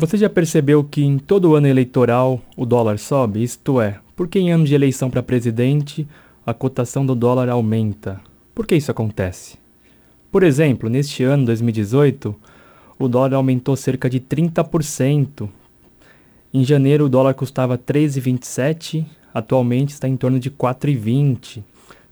Você já percebeu que em todo ano eleitoral o dólar sobe? Isto é, porque em anos de eleição para presidente a cotação do dólar aumenta? Por que isso acontece? Por exemplo, neste ano 2018, o dólar aumentou cerca de 30%. Em janeiro o dólar custava 13,27, atualmente está em torno de 4,20.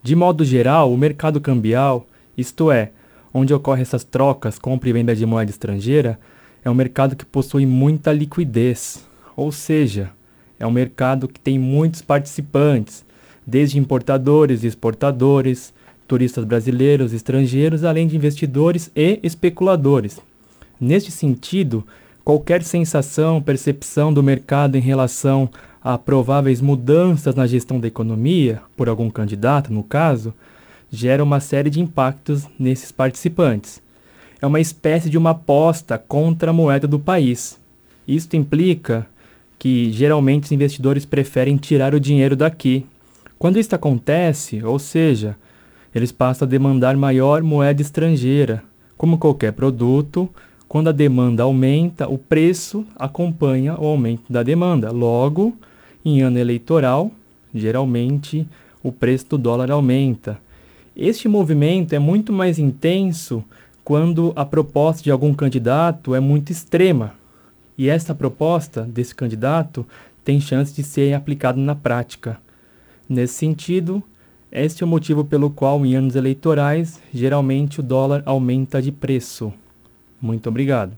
De modo geral, o mercado cambial, isto é, onde ocorrem essas trocas, compra e venda de moeda estrangeira, é um mercado que possui muita liquidez, ou seja, é um mercado que tem muitos participantes, desde importadores e exportadores, turistas brasileiros estrangeiros, além de investidores e especuladores. Neste sentido, qualquer sensação, percepção do mercado em relação a prováveis mudanças na gestão da economia, por algum candidato, no caso, gera uma série de impactos nesses participantes é uma espécie de uma aposta contra a moeda do país. Isto implica que geralmente os investidores preferem tirar o dinheiro daqui. Quando isso acontece, ou seja, eles passam a demandar maior moeda estrangeira. Como qualquer produto, quando a demanda aumenta, o preço acompanha o aumento da demanda. Logo, em ano eleitoral, geralmente o preço do dólar aumenta. Este movimento é muito mais intenso quando a proposta de algum candidato é muito extrema. E essa proposta desse candidato tem chance de ser aplicada na prática. Nesse sentido, este é o motivo pelo qual, em anos eleitorais, geralmente o dólar aumenta de preço. Muito obrigado.